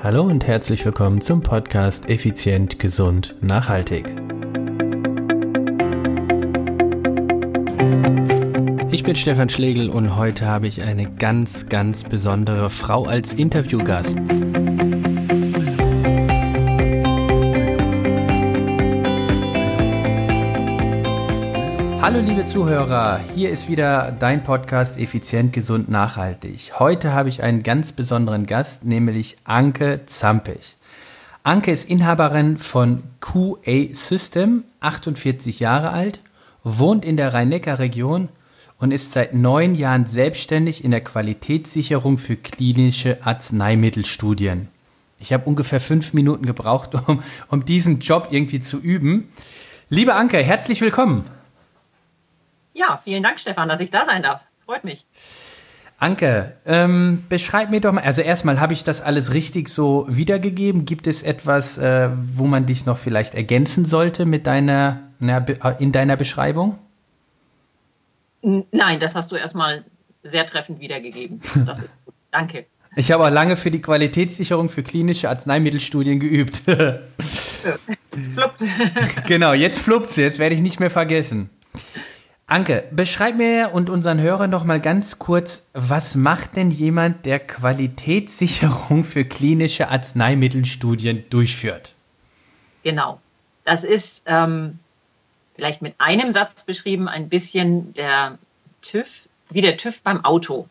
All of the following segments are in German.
Hallo und herzlich willkommen zum Podcast Effizient, Gesund, Nachhaltig. Ich bin Stefan Schlegel und heute habe ich eine ganz, ganz besondere Frau als Interviewgast. Hallo liebe Zuhörer, hier ist wieder dein Podcast Effizient, Gesund, Nachhaltig. Heute habe ich einen ganz besonderen Gast, nämlich Anke Zampich. Anke ist Inhaberin von QA System, 48 Jahre alt, wohnt in der Rhein-Neckar-Region und ist seit neun Jahren selbstständig in der Qualitätssicherung für klinische Arzneimittelstudien. Ich habe ungefähr fünf Minuten gebraucht, um, um diesen Job irgendwie zu üben. Liebe Anke, herzlich willkommen. Ja, vielen Dank, Stefan, dass ich da sein darf. Freut mich. Anke, ähm, beschreib mir doch mal, also erstmal, habe ich das alles richtig so wiedergegeben? Gibt es etwas, äh, wo man dich noch vielleicht ergänzen sollte mit deiner, na, äh, in deiner Beschreibung? Nein, das hast du erstmal sehr treffend wiedergegeben. Das. Danke. Ich habe auch lange für die Qualitätssicherung für klinische Arzneimittelstudien geübt. jetzt fluppt. genau, jetzt fluppt sie, jetzt werde ich nicht mehr vergessen. Anke, beschreib mir und unseren Hörern noch mal ganz kurz, was macht denn jemand, der Qualitätssicherung für klinische Arzneimittelstudien durchführt? Genau, das ist ähm, vielleicht mit einem Satz beschrieben ein bisschen der TÜV, wie der TÜV beim Auto.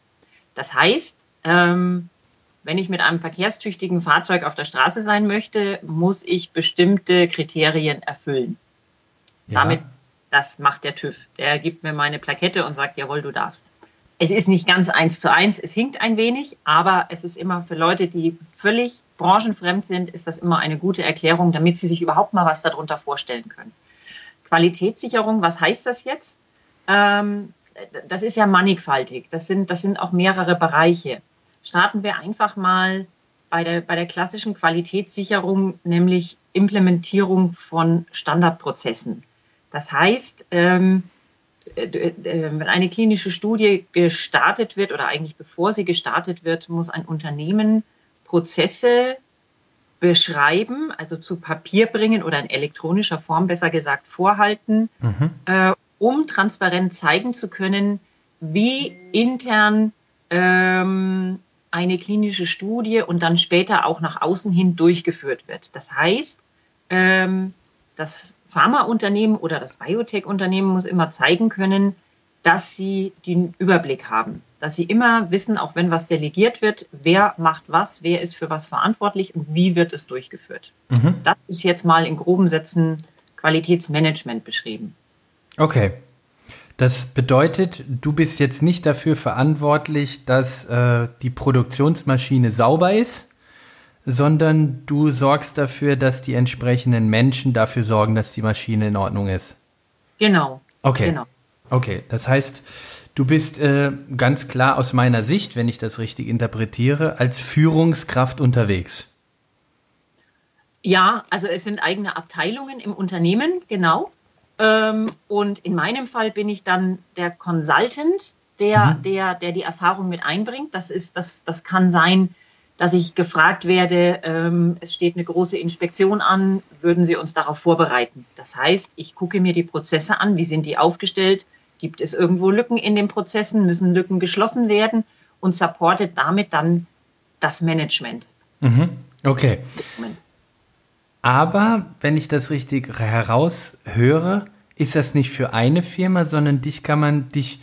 Das heißt, ähm, wenn ich mit einem verkehrstüchtigen Fahrzeug auf der Straße sein möchte, muss ich bestimmte Kriterien erfüllen. Ja. Damit das macht der TÜV. Der gibt mir meine Plakette und sagt, jawohl, du darfst. Es ist nicht ganz eins zu eins, es hinkt ein wenig, aber es ist immer für Leute, die völlig branchenfremd sind, ist das immer eine gute Erklärung, damit sie sich überhaupt mal was darunter vorstellen können. Qualitätssicherung, was heißt das jetzt? Ähm, das ist ja mannigfaltig. Das sind, das sind auch mehrere Bereiche. Starten wir einfach mal bei der, bei der klassischen Qualitätssicherung, nämlich Implementierung von Standardprozessen. Das heißt, ähm, äh, äh, wenn eine klinische Studie gestartet wird oder eigentlich bevor sie gestartet wird, muss ein Unternehmen Prozesse beschreiben, also zu Papier bringen oder in elektronischer Form besser gesagt vorhalten, mhm. äh, um transparent zeigen zu können, wie intern ähm, eine klinische Studie und dann später auch nach außen hin durchgeführt wird. Das heißt, ähm, das Pharmaunternehmen oder das Biotech-Unternehmen muss immer zeigen können, dass sie den Überblick haben, dass sie immer wissen, auch wenn was delegiert wird, wer macht was, wer ist für was verantwortlich und wie wird es durchgeführt. Mhm. Das ist jetzt mal in groben Sätzen Qualitätsmanagement beschrieben. Okay. Das bedeutet, du bist jetzt nicht dafür verantwortlich, dass äh, die Produktionsmaschine sauber ist, sondern du sorgst dafür, dass die entsprechenden Menschen dafür sorgen, dass die Maschine in Ordnung ist. Genau. Okay. Genau. Okay, das heißt, du bist äh, ganz klar aus meiner Sicht, wenn ich das richtig interpretiere, als Führungskraft unterwegs. Ja, also es sind eigene Abteilungen im Unternehmen, genau. Ähm, und in meinem Fall bin ich dann der Consultant, der, mhm. der, der die Erfahrung mit einbringt. Das ist, das, das kann sein, dass ich gefragt werde, ähm, es steht eine große Inspektion an, würden Sie uns darauf vorbereiten? Das heißt, ich gucke mir die Prozesse an, wie sind die aufgestellt, gibt es irgendwo Lücken in den Prozessen, müssen Lücken geschlossen werden und supportet damit dann das Management. Mhm. Okay. Aber wenn ich das richtig heraushöre, ist das nicht für eine Firma, sondern dich kann man dich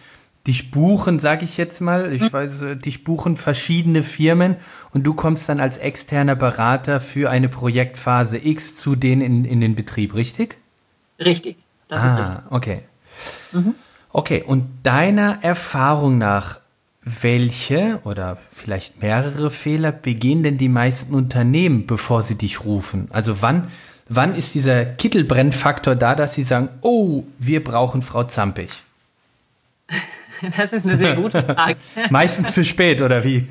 dich buchen, sag ich jetzt mal, ich hm. weiß, dich buchen verschiedene Firmen und du kommst dann als externer Berater für eine Projektphase X zu denen in, in den Betrieb, richtig? Richtig, das ah, ist richtig. Okay. Mhm. Okay, und deiner Erfahrung nach, welche oder vielleicht mehrere Fehler begehen denn die meisten Unternehmen, bevor sie dich rufen? Also wann, wann ist dieser Kittelbrennfaktor da, dass sie sagen, oh, wir brauchen Frau Zampig? Das ist eine sehr gute Frage. Meistens zu spät, oder wie?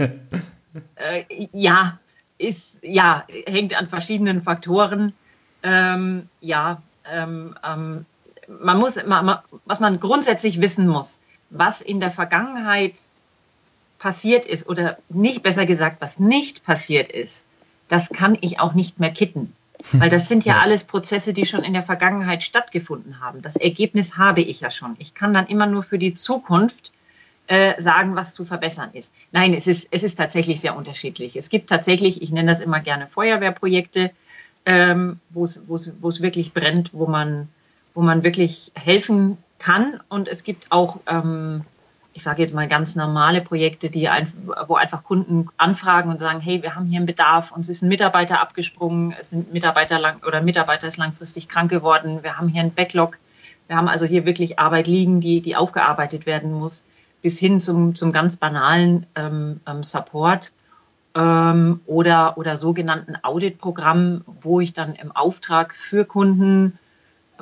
Äh, ja, ist, ja, hängt an verschiedenen Faktoren. Ähm, ja, ähm, ähm, man muss, man, was man grundsätzlich wissen muss, was in der Vergangenheit passiert ist oder nicht, besser gesagt, was nicht passiert ist, das kann ich auch nicht mehr kitten. Weil das sind ja alles Prozesse, die schon in der Vergangenheit stattgefunden haben. Das Ergebnis habe ich ja schon. Ich kann dann immer nur für die Zukunft äh, sagen, was zu verbessern ist. Nein, es ist, es ist tatsächlich sehr unterschiedlich. Es gibt tatsächlich, ich nenne das immer gerne Feuerwehrprojekte, ähm, wo es wirklich brennt, wo man, wo man wirklich helfen kann. Und es gibt auch ähm, ich sage jetzt mal ganz normale Projekte, die ein, wo einfach Kunden anfragen und sagen, hey, wir haben hier einen Bedarf, uns ist ein Mitarbeiter abgesprungen, es sind Mitarbeiter lang oder Mitarbeiter ist langfristig krank geworden, wir haben hier einen Backlog, wir haben also hier wirklich Arbeit liegen, die, die aufgearbeitet werden muss, bis hin zum, zum ganz banalen ähm, ähm, Support ähm, oder, oder sogenannten Auditprogramm, wo ich dann im Auftrag für Kunden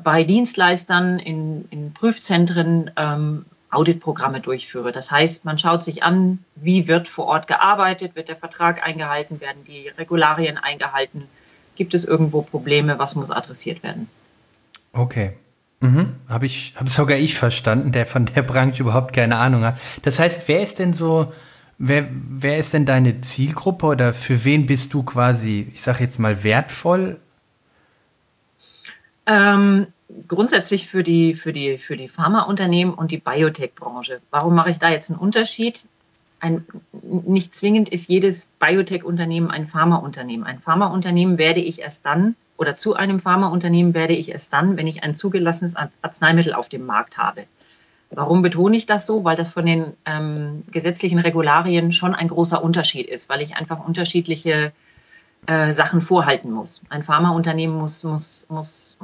bei Dienstleistern in, in Prüfzentren ähm, Auditprogramme durchführe. Das heißt, man schaut sich an, wie wird vor Ort gearbeitet, wird der Vertrag eingehalten, werden die Regularien eingehalten, gibt es irgendwo Probleme, was muss adressiert werden. Okay. Mhm. Habe ich, habe sogar ich verstanden, der von der Branche überhaupt keine Ahnung hat. Das heißt, wer ist denn so, wer, wer ist denn deine Zielgruppe oder für wen bist du quasi, ich sage jetzt mal, wertvoll? Ähm, grundsätzlich für die, für die, für die Pharmaunternehmen und die Biotech-Branche. Warum mache ich da jetzt einen Unterschied? Ein, nicht zwingend ist jedes Biotech-Unternehmen ein Pharmaunternehmen. Ein Pharmaunternehmen werde ich erst dann oder zu einem Pharmaunternehmen werde ich erst dann, wenn ich ein zugelassenes Arzneimittel auf dem Markt habe. Warum betone ich das so? Weil das von den ähm, gesetzlichen Regularien schon ein großer Unterschied ist, weil ich einfach unterschiedliche äh, Sachen vorhalten muss. Ein Pharmaunternehmen muss, muss, muss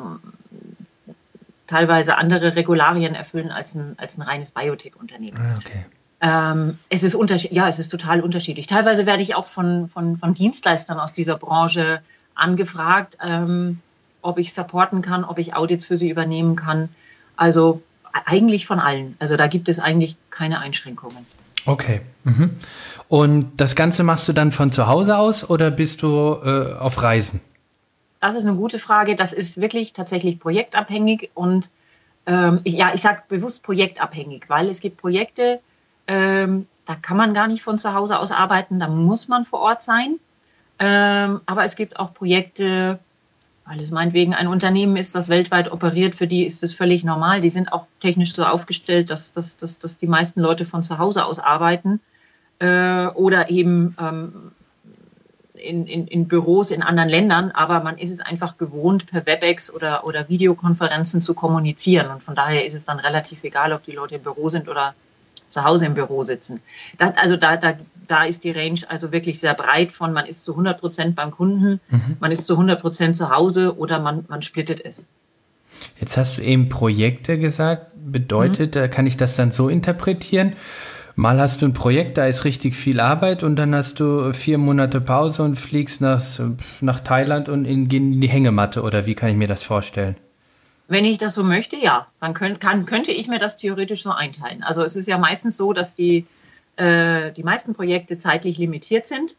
teilweise andere Regularien erfüllen als ein, als ein reines Biotech-Unternehmen. Ah, okay. Ähm, es ist ja, es ist total unterschiedlich. Teilweise werde ich auch von, von, von Dienstleistern aus dieser Branche angefragt, ähm, ob ich supporten kann, ob ich Audits für sie übernehmen kann. Also eigentlich von allen. Also da gibt es eigentlich keine Einschränkungen. Okay. Mhm. Und das Ganze machst du dann von zu Hause aus oder bist du äh, auf Reisen? Das ist eine gute Frage. Das ist wirklich tatsächlich projektabhängig und ähm, ich, ja, ich sage bewusst projektabhängig, weil es gibt Projekte, ähm, da kann man gar nicht von zu Hause aus arbeiten, da muss man vor Ort sein. Ähm, aber es gibt auch Projekte, weil es meinetwegen ein Unternehmen ist, das weltweit operiert, für die ist es völlig normal. Die sind auch technisch so aufgestellt, dass, dass, dass, dass die meisten Leute von zu Hause aus arbeiten. Äh, oder eben ähm, in, in, in Büros in anderen Ländern, aber man ist es einfach gewohnt, per WebEx oder, oder Videokonferenzen zu kommunizieren. Und von daher ist es dann relativ egal, ob die Leute im Büro sind oder zu Hause im Büro sitzen. Das, also da, da, da ist die Range also wirklich sehr breit von man ist zu 100 Prozent beim Kunden, mhm. man ist zu 100 Prozent zu Hause oder man, man splittet es. Jetzt hast du eben Projekte gesagt. Bedeutet, mhm. kann ich das dann so interpretieren? Mal hast du ein Projekt, da ist richtig viel Arbeit und dann hast du vier Monate Pause und fliegst nach, nach Thailand und in, in die Hängematte oder wie kann ich mir das vorstellen? Wenn ich das so möchte, ja, dann könnt, kann, könnte ich mir das theoretisch so einteilen. Also es ist ja meistens so, dass die, äh, die meisten Projekte zeitlich limitiert sind.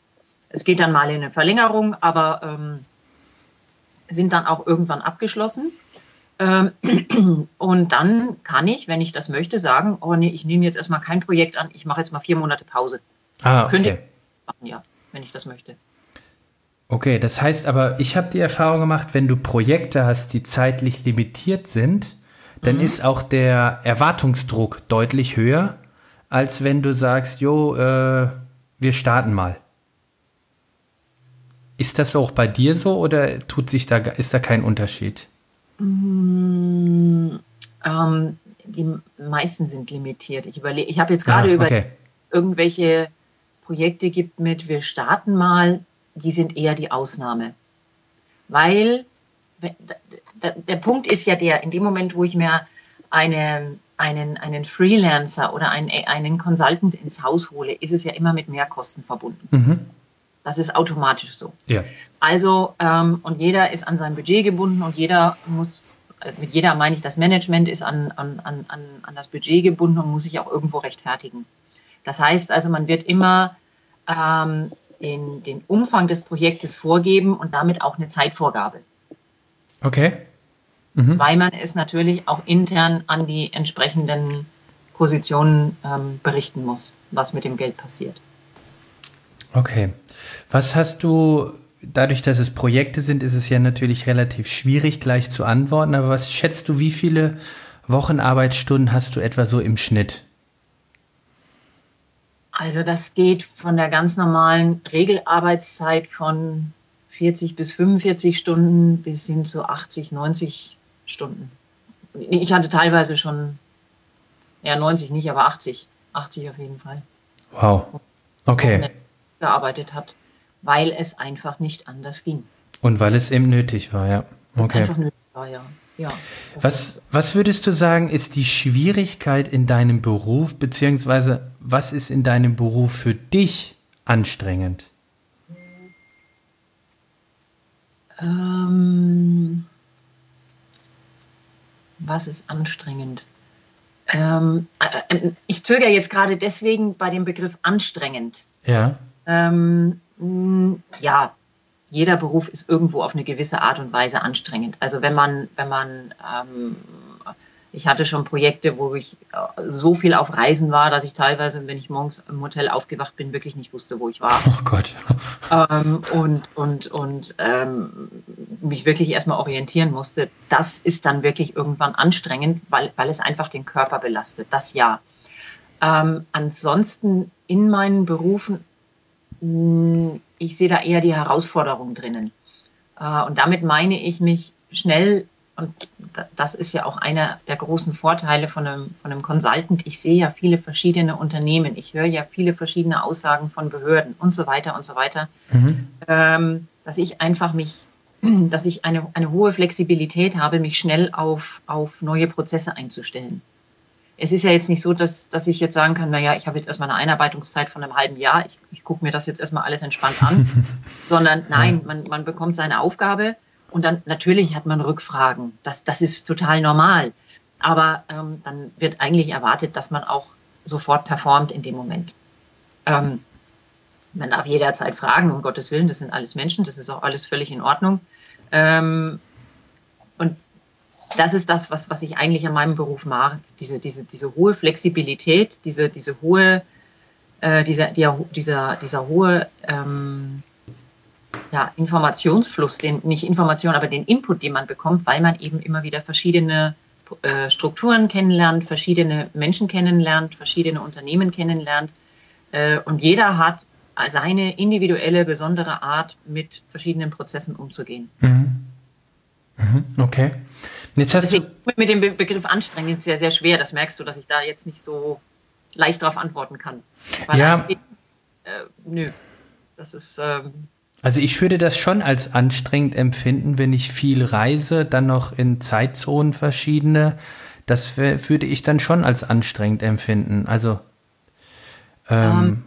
Es geht dann mal in eine Verlängerung, aber ähm, sind dann auch irgendwann abgeschlossen. Ähm, und dann kann ich, wenn ich das möchte, sagen, oh nee, ich nehme jetzt erstmal kein Projekt an, ich mache jetzt mal vier Monate Pause. Ah, okay. Könnte ich machen, ja, wenn ich das möchte. Okay, das heißt aber, ich habe die Erfahrung gemacht, wenn du Projekte hast, die zeitlich limitiert sind, dann mhm. ist auch der Erwartungsdruck deutlich höher, als wenn du sagst, jo, äh, wir starten mal. Ist das auch bei dir so oder tut sich da, ist da kein Unterschied? Mm, ähm, die meisten sind limitiert. Ich überlege, ich habe jetzt gerade ah, über irgendwelche Projekte gibt mit, wir starten mal, die sind eher die Ausnahme. Weil der Punkt ist ja der, in dem Moment, wo ich mir eine, einen, einen Freelancer oder einen, einen Consultant ins Haus hole, ist es ja immer mit Mehrkosten verbunden. Mhm. Das ist automatisch so. Ja. Also, ähm, und jeder ist an sein Budget gebunden und jeder muss, äh, mit jeder meine ich, das Management ist an, an, an, an das Budget gebunden und muss sich auch irgendwo rechtfertigen. Das heißt also, man wird immer ähm, den, den Umfang des Projektes vorgeben und damit auch eine Zeitvorgabe. Okay. Mhm. Weil man es natürlich auch intern an die entsprechenden Positionen ähm, berichten muss, was mit dem Geld passiert. Okay. Was hast du dadurch, dass es Projekte sind, ist es ja natürlich relativ schwierig gleich zu antworten. Aber was schätzt du, wie viele Wochenarbeitsstunden hast du etwa so im Schnitt? Also das geht von der ganz normalen Regelarbeitszeit von 40 bis 45 Stunden bis hin zu 80, 90 Stunden. Ich hatte teilweise schon, ja 90 nicht, aber 80. 80 auf jeden Fall. Wow. Okay. Gearbeitet hat, weil es einfach nicht anders ging. Und weil es eben nötig war, ja. Okay. Einfach nötig war, ja. Ja, was, was würdest du sagen, ist die Schwierigkeit in deinem Beruf, beziehungsweise was ist in deinem Beruf für dich anstrengend? Ähm, was ist anstrengend? Ähm, äh, äh, ich zögere jetzt gerade deswegen bei dem Begriff anstrengend. Ja. Ähm, ja, jeder Beruf ist irgendwo auf eine gewisse Art und Weise anstrengend. Also wenn man, wenn man, ähm, ich hatte schon Projekte, wo ich äh, so viel auf Reisen war, dass ich teilweise, wenn ich morgens im Hotel aufgewacht bin, wirklich nicht wusste, wo ich war. Oh Gott. Ähm, und und, und ähm, mich wirklich erstmal orientieren musste. Das ist dann wirklich irgendwann anstrengend, weil, weil es einfach den Körper belastet. Das ja. Ähm, ansonsten in meinen Berufen ich sehe da eher die Herausforderung drinnen. Äh, und damit meine ich mich schnell, und das ist ja auch einer der großen Vorteile von einem, von einem Consultant. Ich sehe ja viele verschiedene Unternehmen, ich höre ja viele verschiedene Aussagen von Behörden und so weiter und so weiter, mhm. Ähm, dass ich einfach mich, dass ich eine, eine hohe Flexibilität habe, mich schnell auf, auf neue Prozesse einzustellen es ist ja jetzt nicht so, dass, dass ich jetzt sagen kann, naja, ich habe jetzt erstmal eine Einarbeitungszeit von einem halben Jahr, ich, ich gucke mir das jetzt erstmal alles entspannt an, sondern nein, man, man bekommt seine Aufgabe und dann natürlich hat man Rückfragen. Das, das ist total normal. Aber ähm, dann wird eigentlich erwartet, dass man auch sofort performt in dem Moment. Ähm, man darf jederzeit fragen, um Gottes Willen, das sind alles Menschen, das ist auch alles völlig in Ordnung. Ähm, und das ist das, was, was ich eigentlich an meinem Beruf mag. Diese, diese, diese hohe Flexibilität, diese, diese hohe, äh, dieser, dieser, dieser, dieser hohe ähm, ja, Informationsfluss, den, nicht Information, aber den Input, den man bekommt, weil man eben immer wieder verschiedene äh, Strukturen kennenlernt, verschiedene Menschen kennenlernt, verschiedene Unternehmen kennenlernt. Äh, und jeder hat seine individuelle, besondere Art, mit verschiedenen Prozessen umzugehen. Mhm. Mhm. Okay. Jetzt hast Deswegen du mit dem Begriff anstrengend sehr, sehr schwer. Das merkst du, dass ich da jetzt nicht so leicht darauf antworten kann. Weil ja. Äh, nö. Das ist. Ähm, also ich würde das schon als anstrengend empfinden, wenn ich viel reise, dann noch in Zeitzonen verschiedene. Das würde ich dann schon als anstrengend empfinden. Also. Ähm, ähm.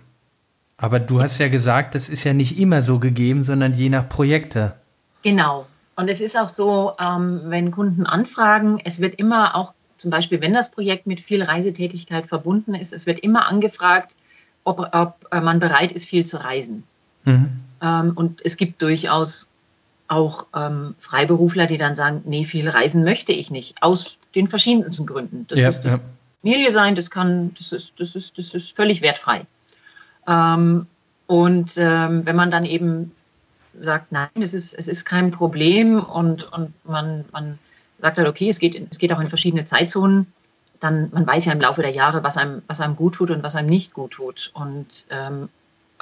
aber du hast ja gesagt, das ist ja nicht immer so gegeben, sondern je nach Projekte. Genau. Und es ist auch so, ähm, wenn Kunden anfragen, es wird immer auch zum Beispiel, wenn das Projekt mit viel Reisetätigkeit verbunden ist, es wird immer angefragt, ob, ob äh, man bereit ist, viel zu reisen. Mhm. Ähm, und es gibt durchaus auch ähm, Freiberufler, die dann sagen, nee, viel reisen möchte ich nicht, aus den verschiedensten Gründen. Das ja, ist das ja. Familie sein, das kann, das ist, das ist, das ist völlig wertfrei. Ähm, und ähm, wenn man dann eben sagt, nein, es ist, es ist kein Problem und, und man, man sagt halt, okay, es geht, es geht auch in verschiedene Zeitzonen, dann man weiß ja im Laufe der Jahre, was einem, was einem gut tut und was einem nicht gut tut. Und ähm,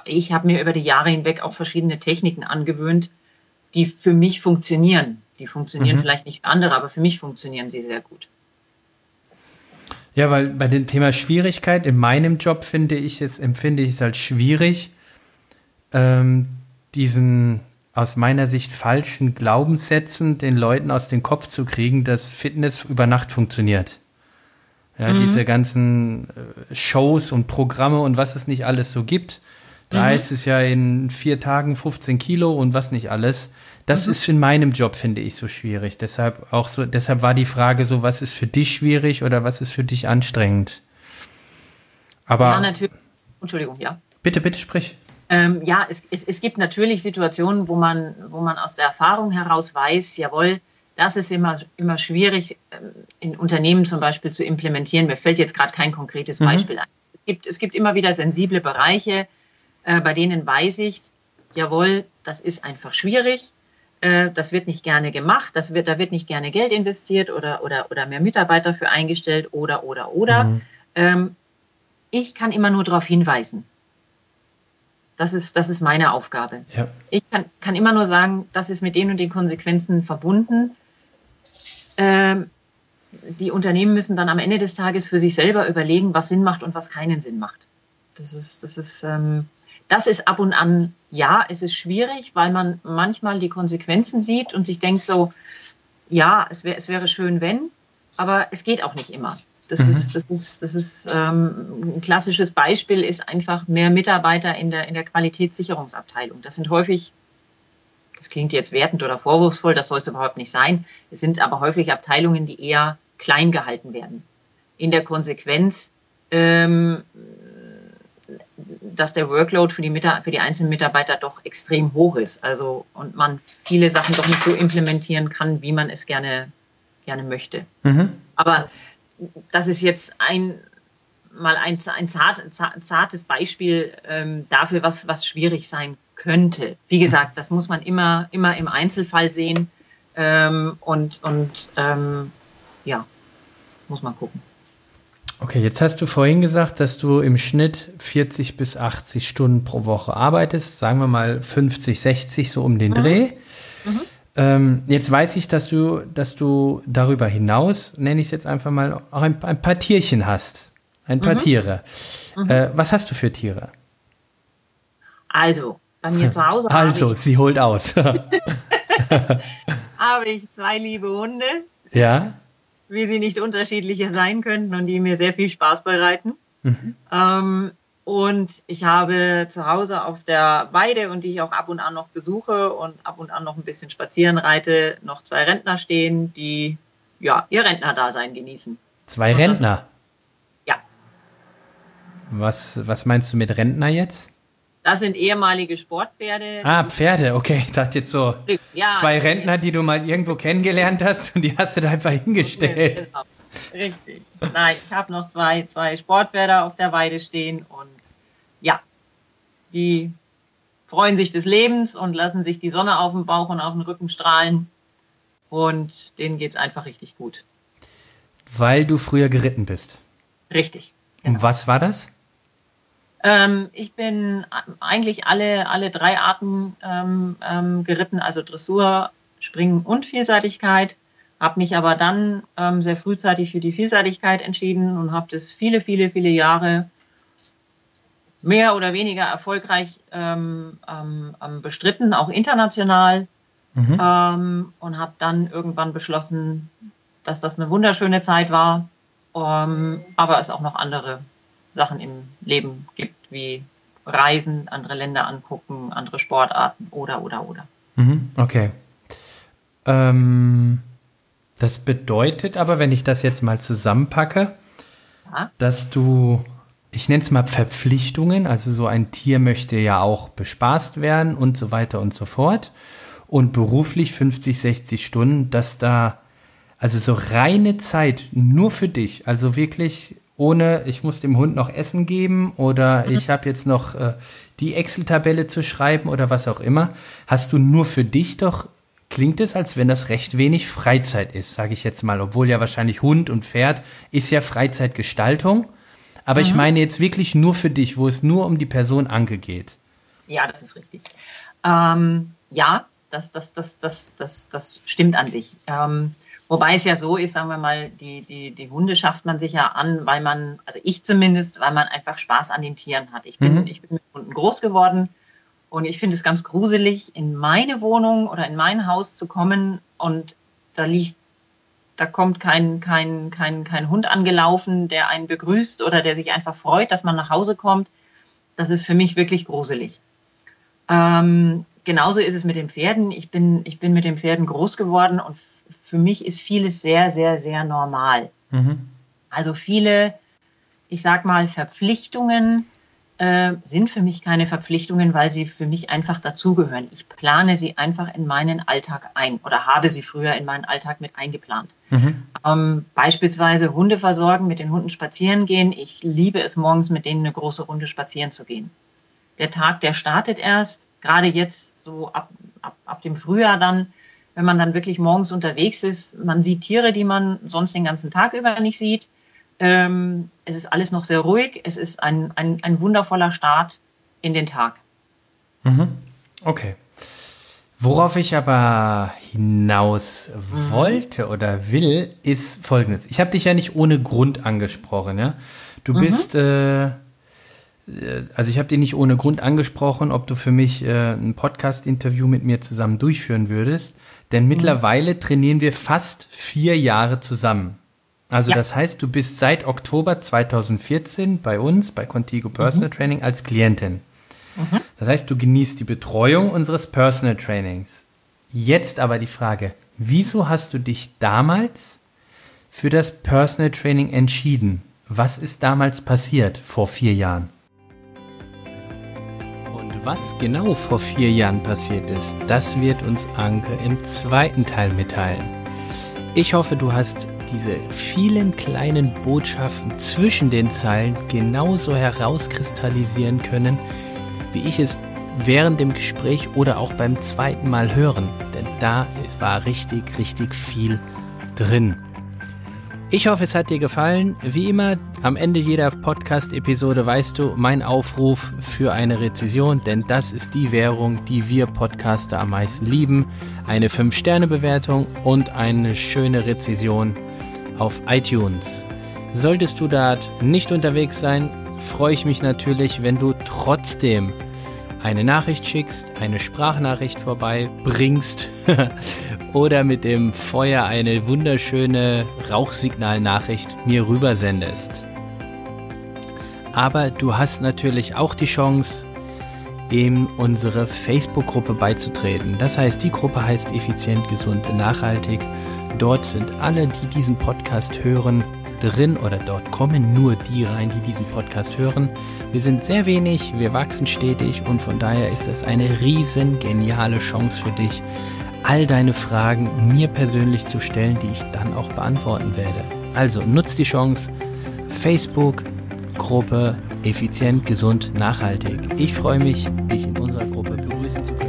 ich habe mir über die Jahre hinweg auch verschiedene Techniken angewöhnt, die für mich funktionieren. Die funktionieren mhm. vielleicht nicht für andere, aber für mich funktionieren sie sehr gut. Ja, weil bei dem Thema Schwierigkeit in meinem Job finde ich es, empfinde ich es als schwierig, ähm, diesen aus meiner Sicht falschen Glaubenssätzen den Leuten aus dem Kopf zu kriegen, dass Fitness über Nacht funktioniert. Ja, mhm. diese ganzen äh, Shows und Programme und was es nicht alles so gibt. Da mhm. heißt es ja in vier Tagen 15 Kilo und was nicht alles. Das mhm. ist in meinem Job, finde ich, so schwierig. Deshalb auch so, deshalb war die Frage so, was ist für dich schwierig oder was ist für dich anstrengend? Aber. Ja, natürlich. Entschuldigung, ja. Bitte, bitte sprich. Ähm, ja, es, es, es gibt natürlich Situationen, wo man, wo man aus der Erfahrung heraus weiß, jawohl, das ist immer, immer schwierig ähm, in Unternehmen zum Beispiel zu implementieren. Mir fällt jetzt gerade kein konkretes mhm. Beispiel ein. Es gibt, es gibt immer wieder sensible Bereiche, äh, bei denen weiß ich, jawohl, das ist einfach schwierig, äh, das wird nicht gerne gemacht, das wird, da wird nicht gerne Geld investiert oder, oder, oder mehr Mitarbeiter für eingestellt oder, oder, oder. Mhm. Ähm, ich kann immer nur darauf hinweisen. Das ist, das ist meine Aufgabe. Ja. Ich kann, kann immer nur sagen, das ist mit den und den Konsequenzen verbunden. Ähm, die Unternehmen müssen dann am Ende des Tages für sich selber überlegen, was Sinn macht und was keinen Sinn macht. Das ist, das ist, ähm, das ist ab und an, ja, es ist schwierig, weil man manchmal die Konsequenzen sieht und sich denkt so, ja, es, wär, es wäre schön, wenn, aber es geht auch nicht immer. Das mhm. ist, das ist, das ist ähm, ein klassisches Beispiel ist einfach mehr Mitarbeiter in der, in der Qualitätssicherungsabteilung. Das sind häufig, das klingt jetzt wertend oder vorwurfsvoll, das soll es überhaupt nicht sein. Es sind aber häufig Abteilungen, die eher klein gehalten werden. In der Konsequenz ähm, dass der Workload für die, für die einzelnen Mitarbeiter doch extrem hoch ist. Also und man viele Sachen doch nicht so implementieren kann, wie man es gerne, gerne möchte. Mhm. Aber das ist jetzt ein mal ein, ein, zart, zartes Beispiel ähm, dafür, was, was schwierig sein könnte. Wie gesagt, das muss man immer, immer im Einzelfall sehen ähm, und, und ähm, ja, muss man gucken. Okay, jetzt hast du vorhin gesagt, dass du im Schnitt 40 bis 80 Stunden pro Woche arbeitest, sagen wir mal 50, 60 so um den mhm. Dreh. Mhm. Ähm, jetzt weiß ich, dass du, dass du darüber hinaus, nenne ich es jetzt einfach mal, auch ein, ein paar Tierchen hast. Ein paar mhm. Tiere. Mhm. Äh, was hast du für Tiere? Also, bei mir zu Hause. Also, sie holt aus. habe ich zwei liebe Hunde. Ja wie sie nicht unterschiedlicher sein könnten und die mir sehr viel Spaß bereiten. Mhm. Ähm, und ich habe zu Hause auf der Weide und die ich auch ab und an noch besuche und ab und an noch ein bisschen spazieren reite, noch zwei Rentner stehen, die ja ihr Rentnerdasein genießen. Zwei Rentner? Das, ja. Was, was meinst du mit Rentner jetzt? Das sind ehemalige Sportpferde. Ah, Pferde, okay. Ich dachte jetzt so ja, zwei Rentner, die du mal irgendwo kennengelernt hast und die hast du da einfach hingestellt. Genau. Richtig. Nein, ich habe noch zwei, zwei Sportpferde auf der Weide stehen und ja, die freuen sich des Lebens und lassen sich die Sonne auf dem Bauch und auf den Rücken strahlen. Und denen geht es einfach richtig gut. Weil du früher geritten bist. Richtig. Genau. Und was war das? Ähm, ich bin eigentlich alle, alle drei Arten ähm, ähm, geritten, also Dressur, Springen und Vielseitigkeit. Habe mich aber dann ähm, sehr frühzeitig für die Vielseitigkeit entschieden und habe das viele, viele, viele Jahre mehr oder weniger erfolgreich ähm, ähm, bestritten, auch international. Mhm. und habe dann irgendwann beschlossen, dass das eine wunderschöne Zeit war, aber es auch noch andere Sachen im Leben gibt, wie Reisen, andere Länder angucken, andere Sportarten oder, oder, oder. Mhm, okay. Ähm, das bedeutet aber, wenn ich das jetzt mal zusammenpacke, ja. dass du, ich nenne es mal Verpflichtungen, also so ein Tier möchte ja auch bespaßt werden und so weiter und so fort. Und beruflich 50, 60 Stunden, dass da, also so reine Zeit nur für dich, also wirklich ohne, ich muss dem Hund noch Essen geben oder mhm. ich habe jetzt noch äh, die Excel-Tabelle zu schreiben oder was auch immer, hast du nur für dich doch, klingt es, als wenn das recht wenig Freizeit ist, sage ich jetzt mal, obwohl ja wahrscheinlich Hund und Pferd ist ja Freizeitgestaltung. Aber mhm. ich meine jetzt wirklich nur für dich, wo es nur um die Person Anke geht. Ja, das ist richtig. Ähm, ja, das, das, das, das, das, das stimmt an sich. Ähm, Wobei es ja so ist, sagen wir mal, die, die, die Hunde schafft man sich ja an, weil man, also ich zumindest, weil man einfach Spaß an den Tieren hat. Ich bin, mhm. ich bin mit Hunden groß geworden und ich finde es ganz gruselig, in meine Wohnung oder in mein Haus zu kommen und da liegt, da kommt kein, kein, kein, kein Hund angelaufen, der einen begrüßt oder der sich einfach freut, dass man nach Hause kommt. Das ist für mich wirklich gruselig. Ähm, genauso ist es mit den Pferden. Ich bin, ich bin mit den Pferden groß geworden und für mich ist vieles sehr, sehr, sehr normal. Mhm. Also viele, ich sag mal, Verpflichtungen äh, sind für mich keine Verpflichtungen, weil sie für mich einfach dazugehören. Ich plane sie einfach in meinen Alltag ein oder habe sie früher in meinen Alltag mit eingeplant. Mhm. Ähm, beispielsweise Hunde versorgen, mit den Hunden spazieren gehen. Ich liebe es morgens mit denen eine große Runde spazieren zu gehen. Der Tag, der startet erst gerade jetzt so ab, ab, ab dem Frühjahr dann, wenn man dann wirklich morgens unterwegs ist, man sieht Tiere, die man sonst den ganzen Tag über nicht sieht. Ähm, es ist alles noch sehr ruhig. Es ist ein, ein, ein wundervoller Start in den Tag. Mhm. Okay. Worauf ich aber hinaus mhm. wollte oder will, ist folgendes. Ich habe dich ja nicht ohne Grund angesprochen, ja. Du mhm. bist, äh, äh also ich habe dich nicht ohne Grund angesprochen, ob du für mich äh, ein Podcast-Interview mit mir zusammen durchführen würdest. Denn mhm. mittlerweile trainieren wir fast vier Jahre zusammen. Also ja. das heißt, du bist seit Oktober 2014 bei uns, bei Contigo Personal mhm. Training als Klientin. Mhm. Das heißt, du genießt die Betreuung unseres Personal Trainings. Jetzt aber die Frage, wieso hast du dich damals für das Personal Training entschieden? Was ist damals passiert vor vier Jahren? Und was genau vor vier Jahren passiert ist, das wird uns Anke im zweiten Teil mitteilen. Ich hoffe, du hast diese vielen kleinen Botschaften zwischen den Zeilen genauso herauskristallisieren können, wie ich es während dem Gespräch oder auch beim zweiten Mal hören. Denn da war richtig, richtig viel drin. Ich hoffe, es hat dir gefallen. Wie immer, am Ende jeder Podcast-Episode weißt du, mein Aufruf für eine Rezession, denn das ist die Währung, die wir Podcaster am meisten lieben. Eine 5-Sterne-Bewertung und eine schöne Rezession auf iTunes. Solltest du dort nicht unterwegs sein, freue ich mich natürlich, wenn du trotzdem eine Nachricht schickst, eine Sprachnachricht vorbei bringst oder mit dem Feuer eine wunderschöne Rauchsignalnachricht mir rübersendest. Aber du hast natürlich auch die Chance, in unsere Facebook-Gruppe beizutreten. Das heißt, die Gruppe heißt Effizient, Gesund, Nachhaltig. Dort sind alle, die diesen Podcast hören, drin oder dort kommen nur die rein, die diesen Podcast hören. Wir sind sehr wenig, wir wachsen stetig und von daher ist das eine riesen geniale Chance für dich, all deine Fragen mir persönlich zu stellen, die ich dann auch beantworten werde. Also nutzt die Chance. Facebook, Gruppe, effizient, gesund, nachhaltig. Ich freue mich, dich in unserer Gruppe begrüßen zu können.